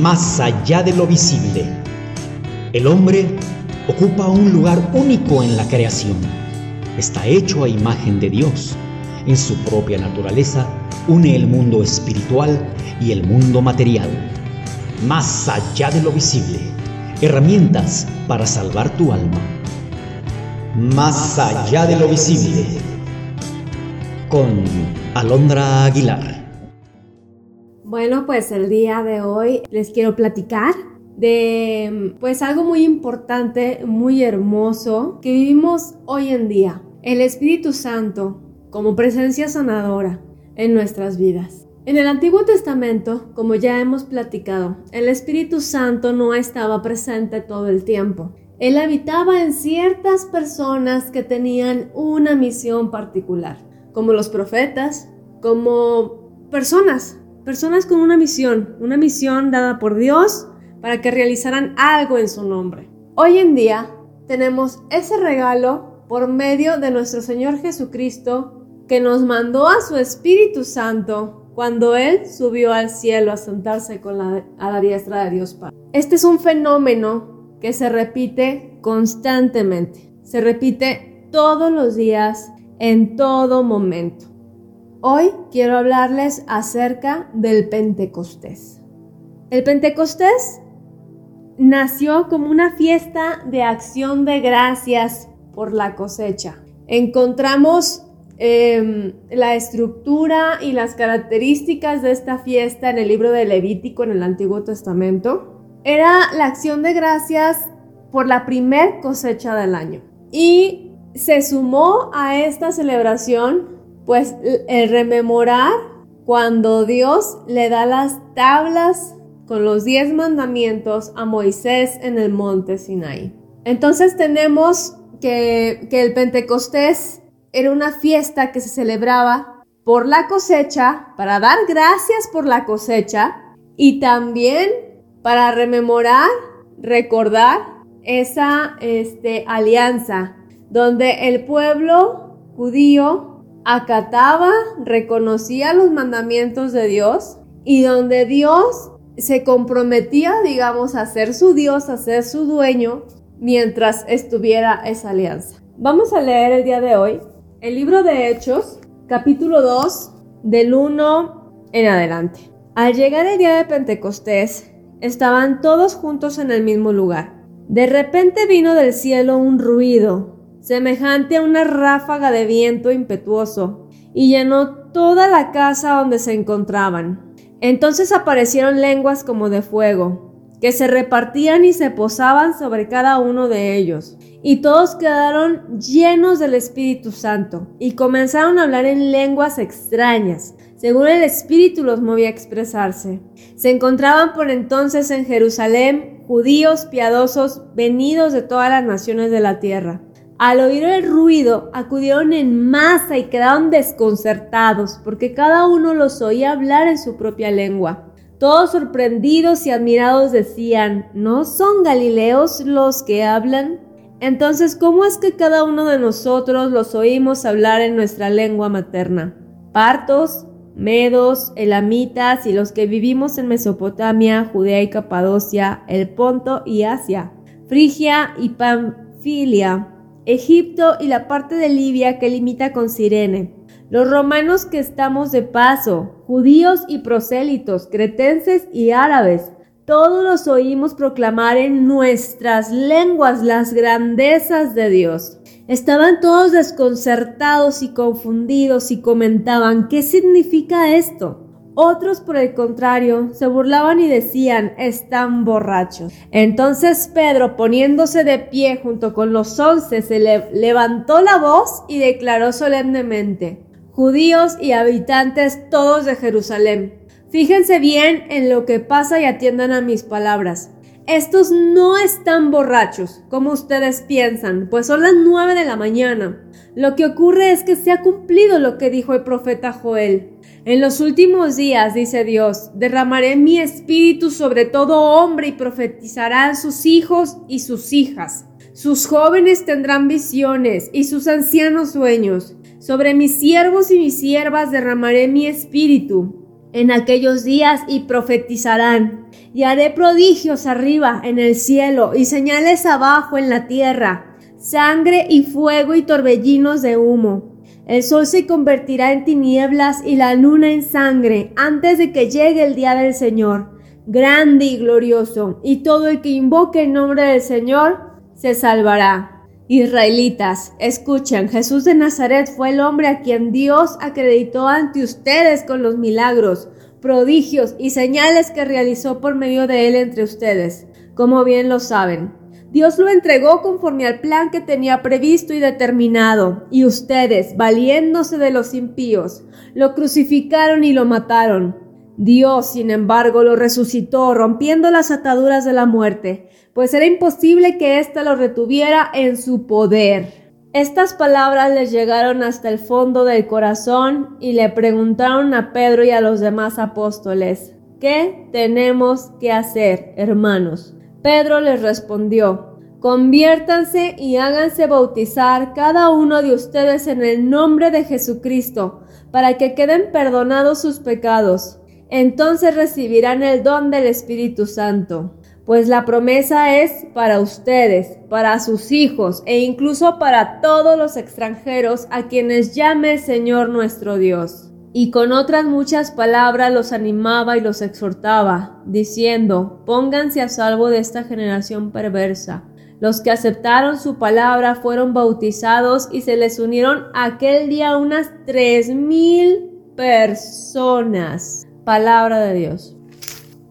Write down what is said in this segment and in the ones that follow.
más allá de lo visible. El hombre ocupa un lugar único en la creación. Está hecho a imagen de Dios. En su propia naturaleza une el mundo espiritual y el mundo material. Más allá de lo visible. Herramientas para salvar tu alma. Más allá de lo visible. Con Alondra Aguilar. Bueno, pues el día de hoy les quiero platicar de pues algo muy importante, muy hermoso que vivimos hoy en día. El Espíritu Santo como presencia sanadora en nuestras vidas. En el Antiguo Testamento, como ya hemos platicado, el Espíritu Santo no estaba presente todo el tiempo. Él habitaba en ciertas personas que tenían una misión particular, como los profetas, como personas personas con una misión, una misión dada por Dios para que realizaran algo en su nombre. Hoy en día tenemos ese regalo por medio de nuestro Señor Jesucristo que nos mandó a su Espíritu Santo cuando Él subió al cielo a sentarse con la, a la diestra de Dios Padre. Este es un fenómeno que se repite constantemente, se repite todos los días, en todo momento. Hoy quiero hablarles acerca del Pentecostés. El Pentecostés nació como una fiesta de acción de gracias por la cosecha. Encontramos em, la estructura y las características de esta fiesta en el libro de Levítico en el Antiguo Testamento. Era la acción de gracias por la primer cosecha del año. Y se sumó a esta celebración pues el rememorar cuando Dios le da las tablas con los diez mandamientos a Moisés en el monte Sinai. Entonces tenemos que, que el Pentecostés era una fiesta que se celebraba por la cosecha, para dar gracias por la cosecha y también para rememorar, recordar esa este, alianza donde el pueblo judío acataba, reconocía los mandamientos de Dios y donde Dios se comprometía, digamos, a ser su Dios, a ser su dueño, mientras estuviera esa alianza. Vamos a leer el día de hoy el libro de Hechos, capítulo 2, del 1 en adelante. Al llegar el día de Pentecostés, estaban todos juntos en el mismo lugar. De repente vino del cielo un ruido semejante a una ráfaga de viento impetuoso, y llenó toda la casa donde se encontraban. Entonces aparecieron lenguas como de fuego, que se repartían y se posaban sobre cada uno de ellos. Y todos quedaron llenos del Espíritu Santo, y comenzaron a hablar en lenguas extrañas, según el Espíritu los movía a expresarse. Se encontraban por entonces en Jerusalén judíos piadosos venidos de todas las naciones de la tierra. Al oír el ruido, acudieron en masa y quedaron desconcertados, porque cada uno los oía hablar en su propia lengua. Todos sorprendidos y admirados decían, ¿no son Galileos los que hablan? Entonces, ¿cómo es que cada uno de nosotros los oímos hablar en nuestra lengua materna? Partos, medos, elamitas y los que vivimos en Mesopotamia, Judea y Capadocia, el Ponto y Asia, Frigia y Panfilia, Egipto y la parte de Libia que limita con Sirene. Los romanos que estamos de paso, judíos y prosélitos, cretenses y árabes, todos los oímos proclamar en nuestras lenguas las grandezas de Dios. Estaban todos desconcertados y confundidos y comentaban, ¿qué significa esto? Otros, por el contrario, se burlaban y decían, están borrachos. Entonces Pedro, poniéndose de pie junto con los once, se levantó la voz y declaró solemnemente, judíos y habitantes todos de Jerusalén, fíjense bien en lo que pasa y atiendan a mis palabras. Estos no están borrachos, como ustedes piensan, pues son las nueve de la mañana. Lo que ocurre es que se ha cumplido lo que dijo el profeta Joel. En los últimos días, dice Dios, derramaré mi espíritu sobre todo hombre y profetizarán sus hijos y sus hijas. Sus jóvenes tendrán visiones y sus ancianos sueños. Sobre mis siervos y mis siervas derramaré mi espíritu. en aquellos días y profetizarán. Y haré prodigios arriba en el cielo y señales abajo en la tierra, sangre y fuego y torbellinos de humo. El sol se convertirá en tinieblas y la luna en sangre antes de que llegue el día del Señor, grande y glorioso, y todo el que invoque el nombre del Señor se salvará. Israelitas, escuchen, Jesús de Nazaret fue el hombre a quien Dios acreditó ante ustedes con los milagros, prodigios y señales que realizó por medio de él entre ustedes, como bien lo saben. Dios lo entregó conforme al plan que tenía previsto y determinado, y ustedes, valiéndose de los impíos, lo crucificaron y lo mataron. Dios, sin embargo, lo resucitó, rompiendo las ataduras de la muerte, pues era imposible que ésta lo retuviera en su poder. Estas palabras les llegaron hasta el fondo del corazón y le preguntaron a Pedro y a los demás apóstoles, ¿qué tenemos que hacer, hermanos? Pedro les respondió, conviértanse y háganse bautizar cada uno de ustedes en el nombre de Jesucristo, para que queden perdonados sus pecados. Entonces recibirán el don del Espíritu Santo pues la promesa es para ustedes, para sus hijos e incluso para todos los extranjeros a quienes llame el Señor nuestro Dios. Y con otras muchas palabras los animaba y los exhortaba, diciendo, pónganse a salvo de esta generación perversa. Los que aceptaron su palabra fueron bautizados y se les unieron aquel día unas tres mil personas. Palabra de Dios.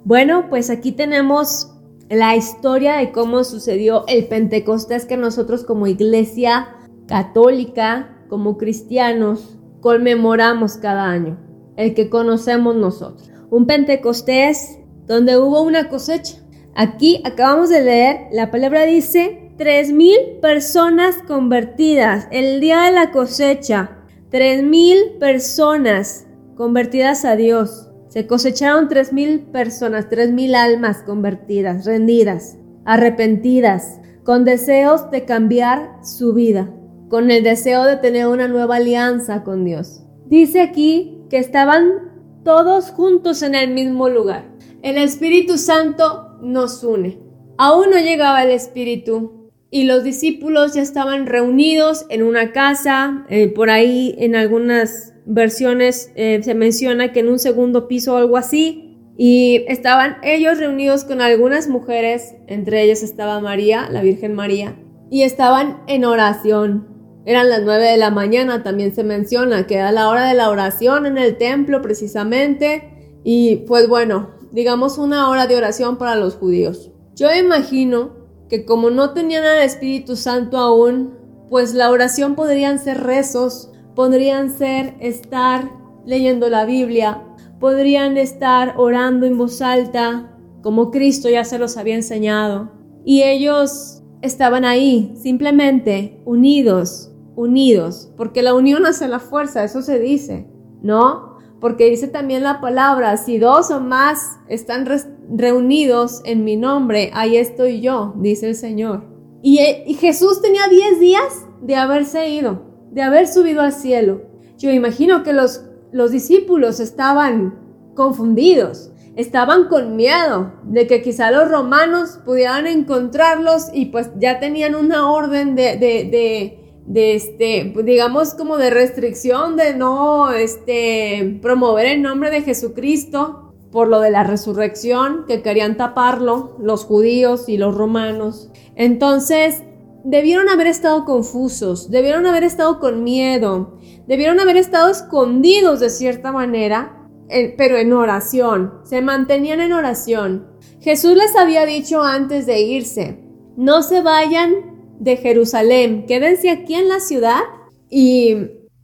Bueno, pues aquí tenemos la historia de cómo sucedió el Pentecostés que nosotros como iglesia católica, como cristianos, conmemoramos cada año, el que conocemos nosotros. Un Pentecostés donde hubo una cosecha. Aquí acabamos de leer, la palabra dice, tres mil personas convertidas, el día de la cosecha, tres mil personas convertidas a Dios. Se cosecharon tres mil personas, tres mil almas convertidas, rendidas, arrepentidas, con deseos de cambiar su vida, con el deseo de tener una nueva alianza con Dios. Dice aquí que estaban todos juntos en el mismo lugar. El Espíritu Santo nos une. Aún no llegaba el Espíritu y los discípulos ya estaban reunidos en una casa, eh, por ahí en algunas versiones eh, se menciona que en un segundo piso o algo así. Y estaban ellos reunidos con algunas mujeres, entre ellas estaba María, la Virgen María, y estaban en oración. Eran las nueve de la mañana, también se menciona que era la hora de la oración en el templo precisamente. Y pues bueno, digamos una hora de oración para los judíos. Yo imagino que como no tenían al Espíritu Santo aún, pues la oración podrían ser rezos, podrían ser estar leyendo la Biblia, podrían estar orando en voz alta, como Cristo ya se los había enseñado. Y ellos estaban ahí, simplemente unidos, unidos, porque la unión hace la fuerza, eso se dice, ¿no? Porque dice también la palabra, si dos o más están reunidos en mi nombre, ahí estoy yo, dice el Señor. Y, y Jesús tenía 10 días de haberse ido de haber subido al cielo. Yo imagino que los, los discípulos estaban confundidos, estaban con miedo de que quizá los romanos pudieran encontrarlos y pues ya tenían una orden de, de, de, este, digamos como de restricción de no, este, promover el nombre de Jesucristo por lo de la resurrección, que querían taparlo los judíos y los romanos. Entonces, debieron haber estado confusos, debieron haber estado con miedo, debieron haber estado escondidos de cierta manera, pero en oración, se mantenían en oración. Jesús les había dicho antes de irse, no se vayan de Jerusalén, quédense aquí en la ciudad y,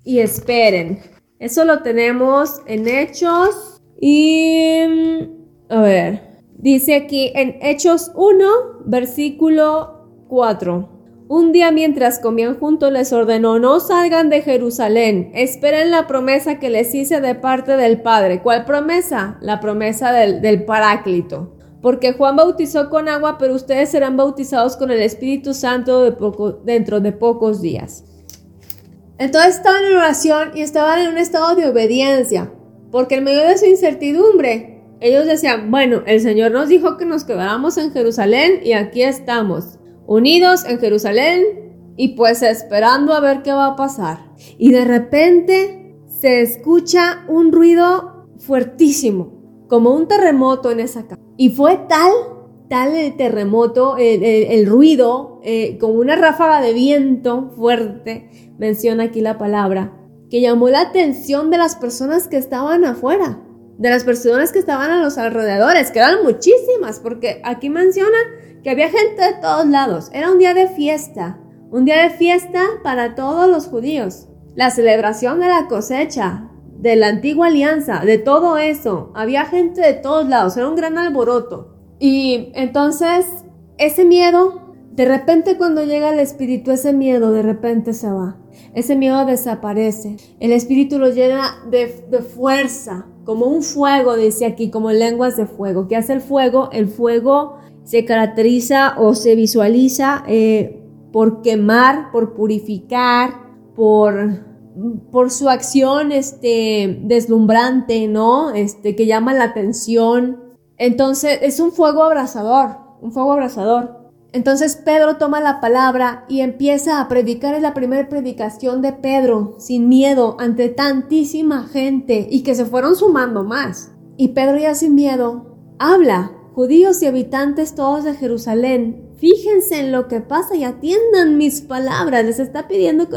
y esperen. Eso lo tenemos en Hechos y... A ver, dice aquí en Hechos 1, versículo 4. Un día mientras comían juntos les ordenó, no salgan de Jerusalén, esperen la promesa que les hice de parte del Padre. ¿Cuál promesa? La promesa del, Paráclito. Porque Juan bautizó con agua, pero ustedes serán bautizados con el Espíritu Santo dentro de pocos días. Entonces estaban en oración y estaban en un estado de obediencia. porque en medio de su incertidumbre, ellos decían, bueno, el Señor nos dijo que nos quedáramos en Jerusalén y aquí estamos, unidos en Jerusalén y pues esperando a ver qué va a pasar. Y de repente se escucha un ruido fuertísimo, como un terremoto en esa casa. Y fue tal, tal el terremoto, el, ruido, eh, como una ráfaga de viento fuerte, menciona aquí la palabra, que llamó la atención de las personas que estaban afuera de las personas que estaban a los alrededores, que eran muchísimas, porque aquí menciona que había gente de todos lados. Era un día de fiesta, un día de fiesta para todos los judíos. La celebración de la cosecha, de la antigua alianza, de todo eso. Había gente de todos lados, era un gran alboroto. Y entonces, ese miedo, de repente cuando llega el espíritu, ese miedo de repente se va. Ese miedo desaparece. El espíritu lo llena de, de fuerza, como un fuego, dice aquí, como lenguas de fuego. ¿Qué hace el fuego? El fuego se caracteriza o se visualiza eh, por quemar, por purificar, por, por su acción este, deslumbrante, ¿no? Este, que llama la atención. Entonces es un fuego abrasador, un fuego abrasador. Entonces Pedro toma la palabra y empieza a predicar en la primera predicación de Pedro, sin miedo, ante tantísima gente y que se fueron sumando más. Y Pedro ya sin miedo habla, judíos y habitantes todos de Jerusalén, fíjense en lo que pasa y atiendan mis palabras. Les está pidiendo,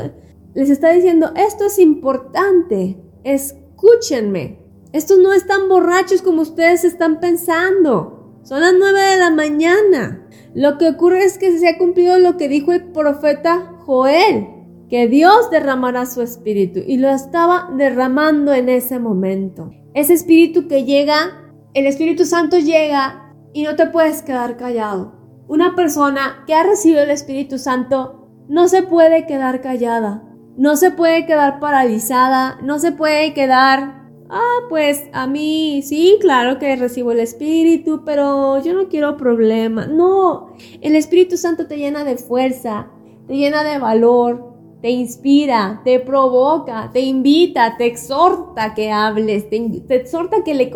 les está diciendo, esto es importante, escúchenme. Estos no están borrachos como ustedes están pensando. Son las nueve de la mañana. Lo que ocurre es que se ha cumplido lo que dijo el profeta Joel, que Dios derramará su espíritu y lo estaba derramando en ese momento. Ese espíritu que llega, el Espíritu Santo llega y no te puedes quedar callado. Una persona que ha recibido el Espíritu Santo no se puede quedar callada, no se puede quedar paralizada, no se puede quedar Ah, pues a mí sí, claro que recibo el Espíritu, pero yo no quiero problemas. No, el Espíritu Santo te llena de fuerza, te llena de valor, te inspira, te provoca, te invita, te exhorta a que hables, te, exhorta que le,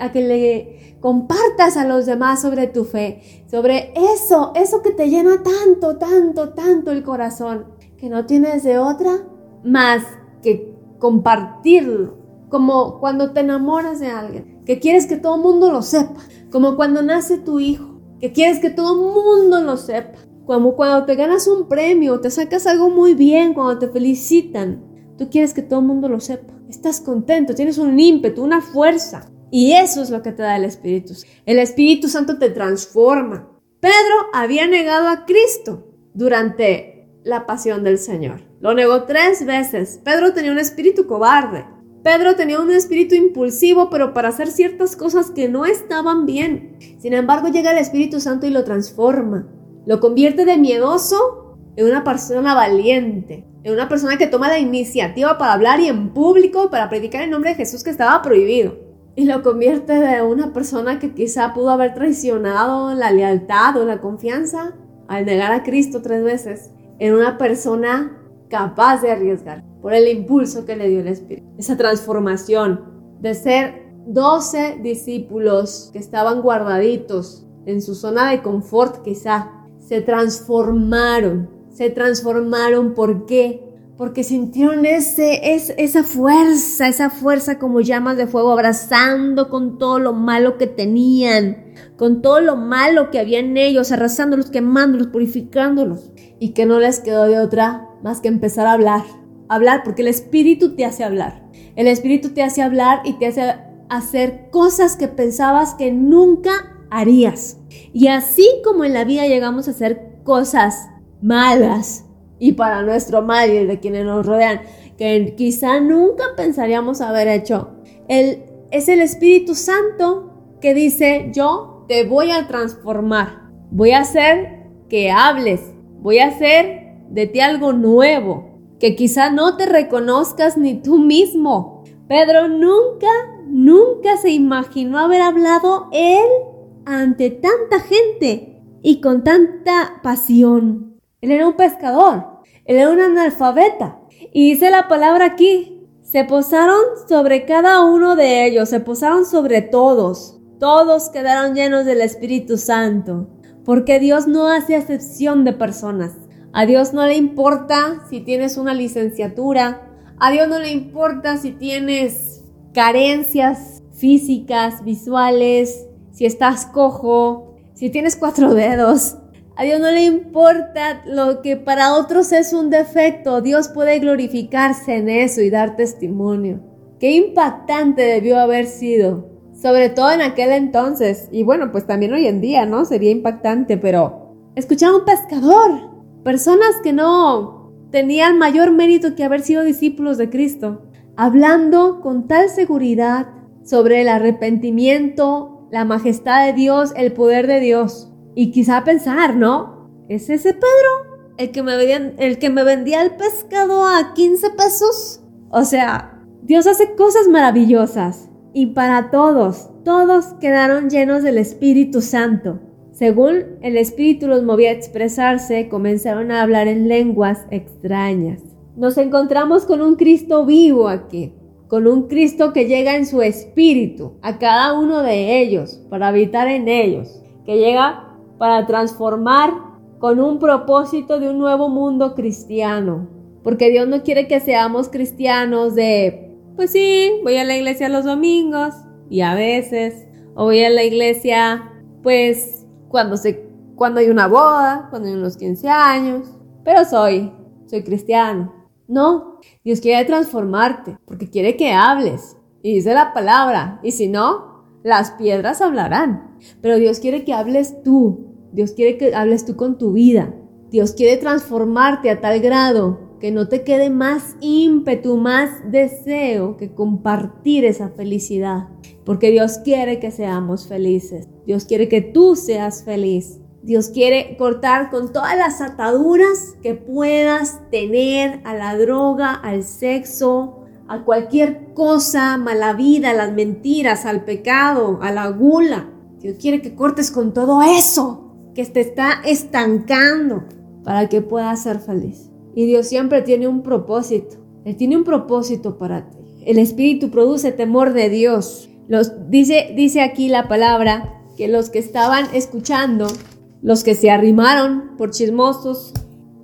a que le compartas a los demás sobre tu fe, sobre eso, eso que te llena tanto, tanto, tanto el corazón, que no tienes de otra más que compartirlo. Como cuando te enamoras de alguien, que quieres que todo el mundo lo sepa, como cuando nace tu hijo, que quieres que todo el mundo lo sepa, como cuando te ganas un premio, te sacas algo muy bien, cuando te felicitan, tú quieres que todo el mundo lo sepa, estás contento, tienes un ímpetu, una fuerza, y eso es lo que te da el Espíritu. El Espíritu Santo te transforma. Pedro había negado a Cristo durante la pasión del Señor. Lo negó tres veces. Pedro tenía un espíritu cobarde. Pedro tenía un espíritu impulsivo, pero para hacer ciertas cosas que no estaban bien. Sin embargo, llega el Espíritu Santo y lo transforma. Lo convierte de miedoso en una persona valiente, en una persona que toma la iniciativa para hablar y en público para predicar el nombre de Jesús que estaba prohibido. Y lo convierte de una persona que quizá pudo haber traicionado la lealtad o la confianza al negar a Cristo tres veces, en una persona capaz de arriesgar por el impulso que le dio el Espíritu. Esa transformación de ser 12 discípulos que estaban guardaditos en su zona de confort quizá, se transformaron. Se transformaron, ¿por qué? Porque sintieron ese, es, esa fuerza, esa fuerza como llamas de fuego, abrazando con todo lo malo que tenían, con todo lo malo que había en ellos, arrasándolos, quemándolos, purificándolos, y que no les quedó de otra más que empezar a hablar. Hablar, porque el Espíritu te hace hablar. El Espíritu te hace hablar y te hace hacer cosas que pensabas que nunca harías. Y así como en la vida llegamos a hacer cosas malas y para nuestro mal y de quienes nos rodean, que quizá nunca pensaríamos haber hecho, el, es el Espíritu Santo que dice, yo te voy a transformar, voy a hacer que hables, voy a hacer de ti algo nuevo, que quizá no te reconozcas ni tú mismo. Pedro nunca, nunca se imaginó haber hablado él ante tanta gente y con tanta pasión. Él era un pescador, él era un analfabeta. Y dice la palabra aquí, se posaron sobre cada uno de ellos, se posaron sobre todos. Todos quedaron llenos del Espíritu Santo, porque Dios no hace excepción de personas. A Dios no le importa si tienes una licenciatura, a Dios no le importa si tienes carencias físicas, visuales, si estás cojo, si tienes cuatro dedos. A Dios no le importa lo que para otros es un defecto. Dios puede glorificarse en eso y dar testimonio. Qué impactante debió haber sido. Sobre todo en aquel entonces. Y bueno, pues también hoy en día, ¿no? Sería impactante, pero escuchar a un pescador. Personas que no tenían mayor mérito que haber sido discípulos de Cristo. Hablando con tal seguridad sobre el arrepentimiento, la majestad de Dios, el poder de Dios. Y quizá pensar, ¿no? ¿Es ese Pedro? ¿El que me vendía, el, que me vendía el pescado a 15 pesos? O sea, Dios hace cosas maravillosas. Y para todos, todos quedaron llenos del Espíritu Santo. Según el Espíritu los movía a expresarse, comenzaron a hablar en lenguas extrañas. Nos encontramos con un Cristo vivo aquí, con un Cristo que llega en su espíritu a cada uno de ellos para habitar en ellos, que llega para transformar con un propósito de un nuevo mundo cristiano. Porque Dios no quiere que seamos cristianos de, pues sí, voy a la iglesia los domingos y a veces, o voy a la iglesia, pues cuando se, cuando hay una boda, cuando hay unos 15 años, pero soy, soy cristiano. No, Dios quiere transformarte porque quiere que hables. Y dice la palabra, y si no, las piedras hablarán. Pero Dios quiere que hables tú, Dios quiere que hables tú con tu vida. Dios quiere transformarte a tal grado que no te quede más ímpetu, más deseo que compartir esa felicidad. Porque Dios quiere que seamos felices. Dios quiere que tú seas feliz. Dios quiere cortar con todas las ataduras que puedas tener a la droga, al sexo, a cualquier cosa, mala vida, a las mentiras, al pecado, a la gula. Dios quiere que cortes con todo eso que te está estancando para que puedas ser feliz. Y Dios siempre tiene un propósito. Él tiene un propósito para ti. El Espíritu produce temor de Dios. Los, dice, dice aquí la palabra que los que estaban escuchando, los que se arrimaron por chismosos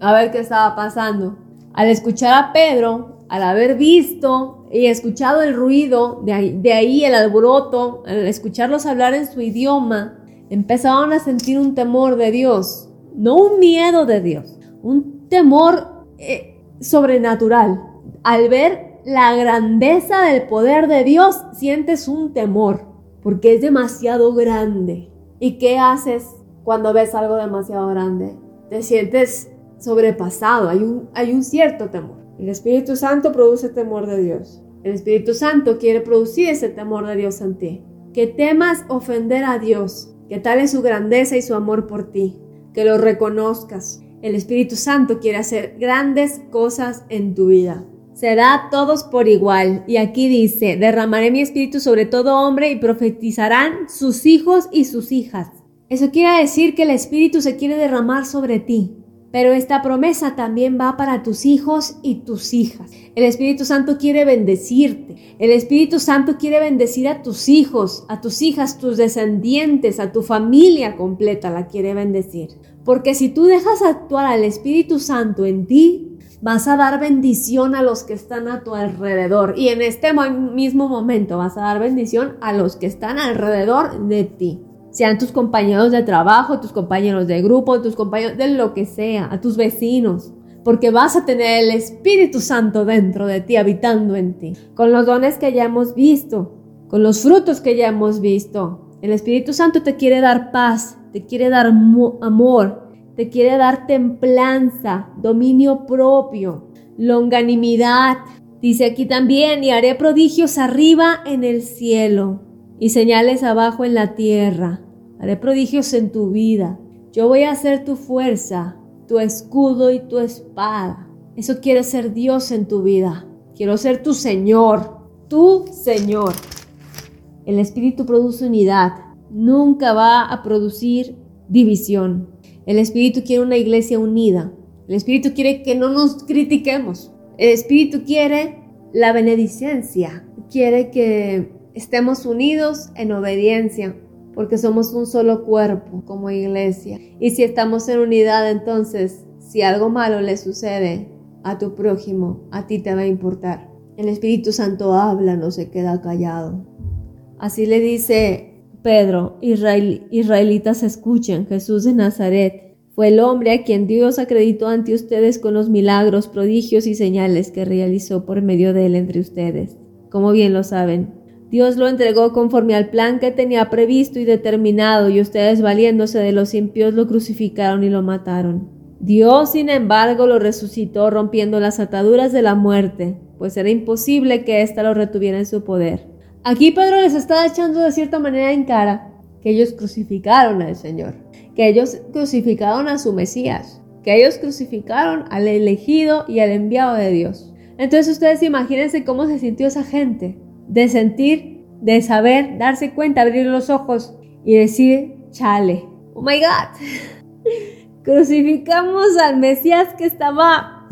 a ver qué estaba pasando, al escuchar a Pedro, al haber visto y escuchado el ruido, de ahí, el alboroto, al escucharlos hablar en su idioma, empezaron a sentir un temor de Dios, no un miedo de Dios, un temor eh, sobrenatural. Al ver la grandeza del poder de Dios, sientes un temor, porque es demasiado grande. ¿Y qué haces cuando ves algo demasiado grande? Te sientes sobrepasado, hay un cierto temor. El Espíritu Santo produce temor de Dios. El Espíritu Santo quiere producir ese temor de Dios en ti. Que temas ofender a Dios, que tal es su grandeza y su amor por ti, que lo reconozcas. El Espíritu Santo quiere hacer grandes cosas en tu vida. Será a todos por igual. Y aquí dice, derramaré mi espíritu sobre todo hombre y profetizarán sus hijos y sus hijas. Eso quiere decir que el espíritu se quiere derramar sobre ti. Pero esta promesa también va para tus hijos y tus hijas. El Espíritu Santo quiere bendecirte. El Espíritu Santo quiere bendecir a tus hijos, a tus hijas, tus descendientes, a tu familia completa la quiere bendecir. Porque si tú dejas actuar al Espíritu Santo en ti, vas a dar bendición a los que están a tu alrededor. Y en este mismo momento vas a dar bendición a los que están alrededor de ti sean tus compañeros de trabajo, tus compañeros de grupo, tus compañeros de lo que sea, a tus vecinos, porque vas a tener el Espíritu Santo dentro de ti, habitando en ti, con los dones que ya hemos visto, con los frutos que ya hemos visto. El Espíritu Santo te quiere dar paz, te quiere dar amor, te quiere dar templanza, dominio propio, longanimidad. Dice aquí también, y haré prodigios arriba en el cielo y señales abajo en la tierra. Haré prodigios en tu vida. Yo voy a ser tu fuerza, tu escudo y tu espada. Eso quiere ser Dios en tu vida. Quiero ser tu Señor, tu Señor. El Espíritu produce unidad. Nunca va a producir división. El Espíritu quiere una iglesia unida. El Espíritu quiere que no nos critiquemos. El Espíritu quiere la benedicencia quiere que estemos unidos en obediencia, porque somos un solo cuerpo como iglesia. Y si estamos en unidad, entonces, si algo malo le sucede a tu prójimo, a ti te va a importar. El Espíritu Santo habla, no se queda callado. Así le dice Pedro, israelitas escuchen, Jesús de Nazaret fue el hombre a quien Dios acreditó ante ustedes con los milagros, prodigios y señales que realizó por medio de él entre ustedes. Como bien lo saben, Dios lo entregó conforme al plan que tenía previsto y determinado, y ustedes valiéndose de los impíos lo crucificaron y lo mataron. Dios, sin embargo, lo resucitó rompiendo las ataduras de la muerte, pues era imposible que ésta lo retuviera en su poder. Aquí Pedro les está echando de cierta manera en cara que ellos crucificaron al Señor, que ellos crucificaron a su Mesías, que ellos crucificaron al elegido y al enviado de Dios. Entonces ustedes imagínense cómo se sintió esa gente, de sentir, de saber, darse cuenta, abrir los ojos y decir, chale, oh my God, crucificamos al Mesías que estaba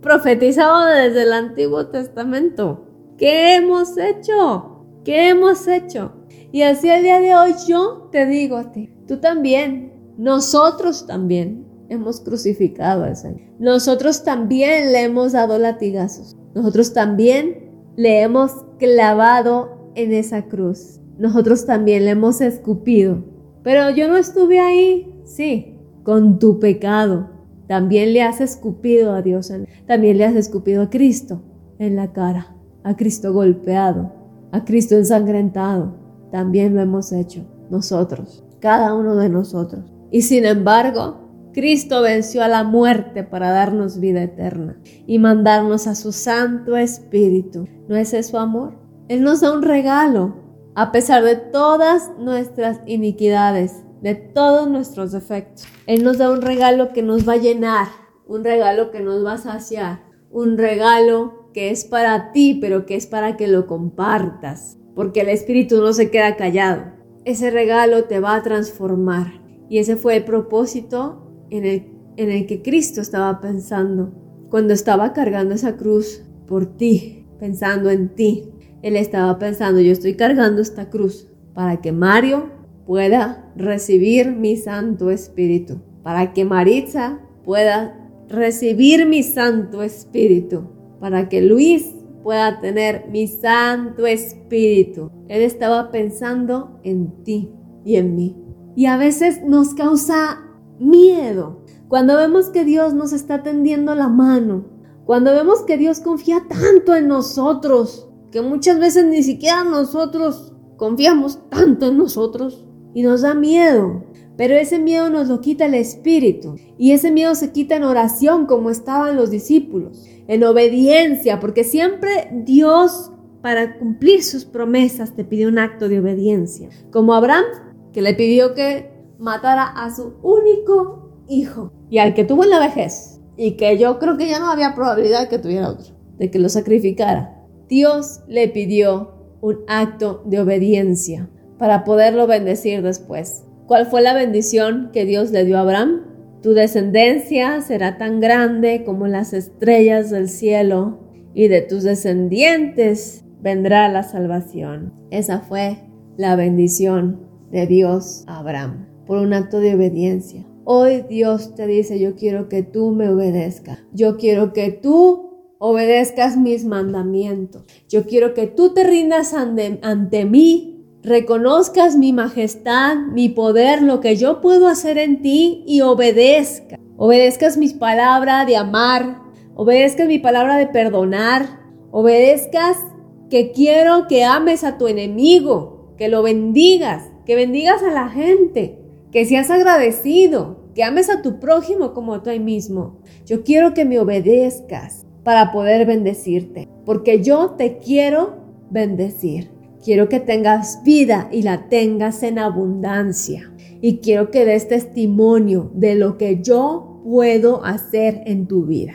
profetizado desde el Antiguo Testamento. ¿Qué hemos hecho? ¿Qué hemos hecho? Y así el día de hoy yo te digo a ti, tú también, nosotros también hemos crucificado al Señor. Nosotros también le hemos dado latigazos. Nosotros también le hemos clavado en esa cruz. Nosotros también le hemos escupido. Pero yo no estuve ahí, sí, con tu pecado. También le has escupido a Dios, también le has escupido a Cristo en la cara a Cristo golpeado, a Cristo ensangrentado. También lo hemos hecho nosotros, cada uno de nosotros. Y sin embargo, Cristo venció a la muerte para darnos vida eterna y mandarnos a su Santo Espíritu. ¿No es eso amor? Él nos da un regalo, a pesar de todas nuestras iniquidades, de todos nuestros defectos. Él nos da un regalo que nos va a llenar, un regalo que nos va a saciar, un regalo que es para ti, pero que es para que lo compartas, porque el Espíritu no se queda callado. Ese regalo te va a transformar. Y ese fue el propósito en el, que Cristo estaba pensando cuando estaba cargando esa cruz por ti, pensando en ti. Él estaba pensando, yo estoy cargando esta cruz para que Mario pueda recibir mi Santo Espíritu, para que Maritza pueda recibir mi Santo Espíritu, para que Luis pueda tener mi Santo Espíritu. Él estaba pensando en ti y en mí. Y a veces nos causa miedo cuando vemos que Dios nos está tendiendo la mano, cuando vemos que Dios confía tanto en nosotros, que muchas veces ni siquiera nosotros confiamos tanto en nosotros y nos da miedo. Pero ese miedo nos lo quita el Espíritu. Y ese miedo se quita en oración como estaban los discípulos en obediencia, porque siempre Dios para cumplir sus promesas te pide un acto de obediencia, como Abraham, que le pidió que matara a su único hijo y al que tuvo en la vejez, y que yo creo que ya no había probabilidad de que tuviera otro, de que lo sacrificara. Dios le pidió un acto de obediencia para poderlo bendecir después. ¿Cuál fue la bendición que Dios le dio a Abraham? Tu descendencia será tan grande como las estrellas del cielo, y de tus descendientes vendrá la salvación. Esa fue la bendición de Dios a Abraham por un acto de obediencia. Hoy Dios te dice, yo quiero que tú me obedezcas. Yo quiero que tú obedezcas mis mandamientos. Yo quiero que tú te rindas ante, ante mí reconozcas mi majestad, mi poder, lo que yo puedo hacer en ti y obedezca. Obedezcas mis palabras de amar, obedezcas mi palabra de perdonar, obedezcas que quiero que ames a tu enemigo, que lo bendigas, que bendigas a la gente, que seas agradecido, que ames a tu prójimo como a ti mismo. Yo quiero que me obedezcas para poder bendecirte, porque yo te quiero bendecir. Quiero que tengas vida y la tengas en abundancia. Y quiero que des testimonio de lo que yo puedo hacer en tu vida.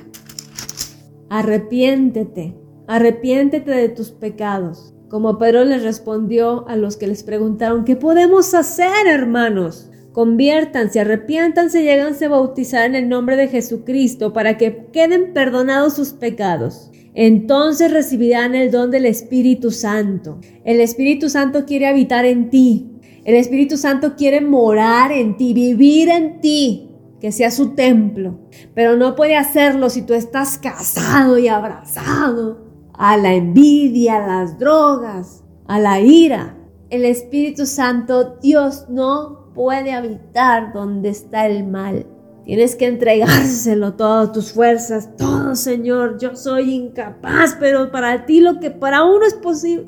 Arrepiéntete, arrepiéntete de tus pecados. Como Pedro les respondió a los que les preguntaron, ¿qué podemos hacer, hermanos? Conviértanse, arrepiéntanse y háganse bautizar en el nombre de Jesucristo para que queden perdonados sus pecados entonces recibirán el don del Espíritu Santo. El Espíritu Santo quiere habitar en ti. El Espíritu Santo quiere morar en ti, vivir en ti, que sea su templo. Pero no puede hacerlo si tú estás casado y abrazado a la envidia, a las drogas, a la ira. El Espíritu Santo, Dios no puede habitar donde está el mal. Tienes que entregárselo todo, tus fuerzas, todo, Señor. Yo soy incapaz, pero para ti lo que para uno es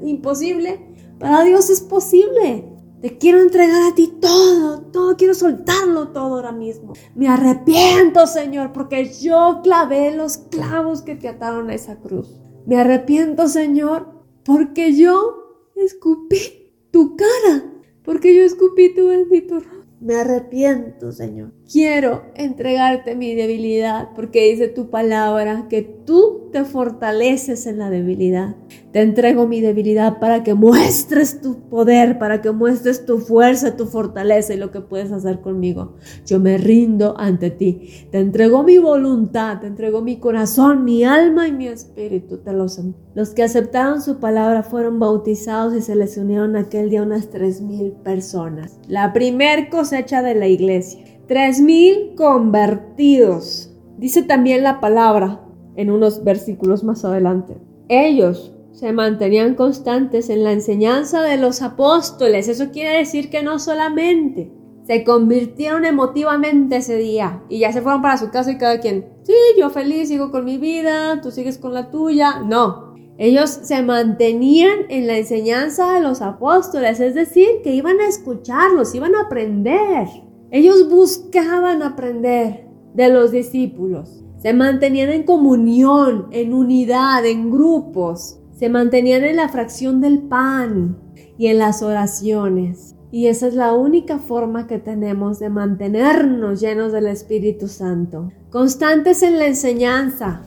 imposible, para Dios es posible. Te quiero entregar a ti todo, todo, quiero soltarlo todo ahora mismo. Me arrepiento, Señor, porque yo clavé los clavos que te ataron a esa cruz. Me arrepiento, Señor, porque yo escupí tu cara, porque yo escupí tu bendito rostro. Me arrepiento, Señor. Quiero entregarte mi debilidad porque dice tu palabra que tú te fortaleces en la debilidad. Te entrego mi debilidad para que muestres tu poder, para que muestres tu fuerza, tu fortaleza y lo que puedes hacer conmigo. Yo me rindo ante ti. Te entrego mi voluntad, te entrego mi corazón, mi alma y mi espíritu. Te los, los que aceptaron su palabra fueron bautizados y se les unieron aquel día unas tres mil personas. La primer cosecha de la iglesia. Tres mil convertidos. Dice también la palabra en unos versículos más adelante. Ellos se mantenían constantes en la enseñanza de los apóstoles. Eso quiere decir que no solamente se convirtieron emotivamente ese día y ya se fueron para su casa y cada quien, sí, yo feliz, sigo con mi vida, tú sigues con la tuya. No, ellos se mantenían en la enseñanza de los apóstoles, es decir, que iban a escucharlos, iban a aprender. Ellos buscaban aprender de los discípulos. Se mantenían en comunión, en unidad, en grupos. Se mantenían en la fracción del pan y en las oraciones. Y esa es la única forma que tenemos de mantenernos llenos del Espíritu Santo. Constantes en la enseñanza,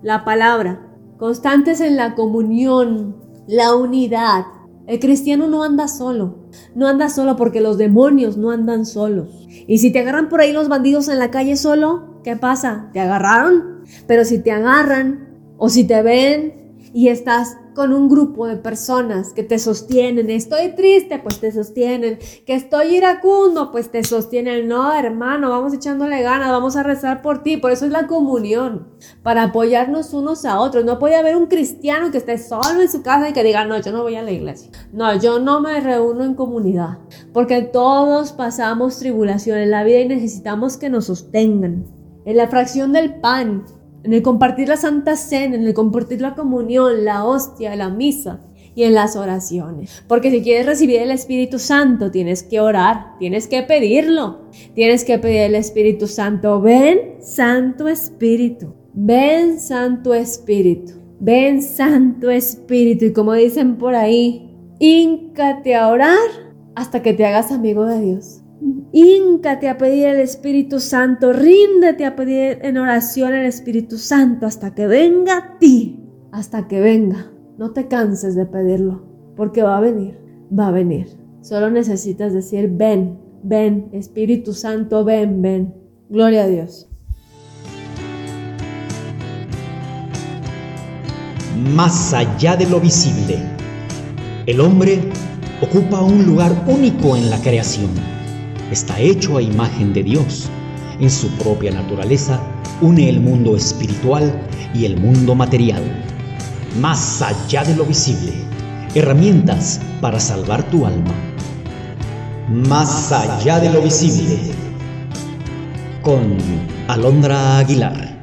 la palabra. Constantes en la comunión, la unidad. El cristiano no anda solo. No anda solo porque los demonios no andan solos. Y si te agarran por ahí los bandidos en la calle solo, ¿qué pasa? ¿Te agarraron? Pero si te agarran o si te ven y estás con un grupo de personas que te sostienen. Estoy triste, pues te sostienen. Que estoy iracundo, pues te sostienen. No, hermano, vamos echándole ganas, vamos a rezar por ti. Por eso es la comunión, para apoyarnos unos a otros. No puede haber un cristiano que esté solo en su casa y que diga, no, yo no voy a la iglesia. No, yo no me reúno en comunidad. Porque todos pasamos tribulación en la vida y necesitamos que nos sostengan. En la fracción del pan, en el compartir la Santa Cena, en el compartir la comunión, la hostia, la misa y en las oraciones. Porque si quieres recibir el Espíritu Santo, tienes que orar, tienes que pedirlo. Tienes que pedir al Espíritu Santo, ven Santo Espíritu, ven Santo Espíritu, ven Santo Espíritu. Y como dicen por ahí, íncate a orar hasta que te hagas amigo de Dios. Híncate a pedir el Espíritu Santo, ríndete a pedir en oración el Espíritu Santo hasta que venga a ti, hasta que venga. No te canses de pedirlo, porque va a venir, va a venir. Solo necesitas decir, ven, ven, Espíritu Santo, ven, ven. Gloria a Dios. Más allá de lo visible, el hombre ocupa un lugar único en la creación está hecho a imagen de Dios. En su propia naturaleza une el mundo espiritual y el mundo material. Más allá de lo visible, herramientas para salvar tu alma. Más allá de lo visible, con Alondra Aguilar.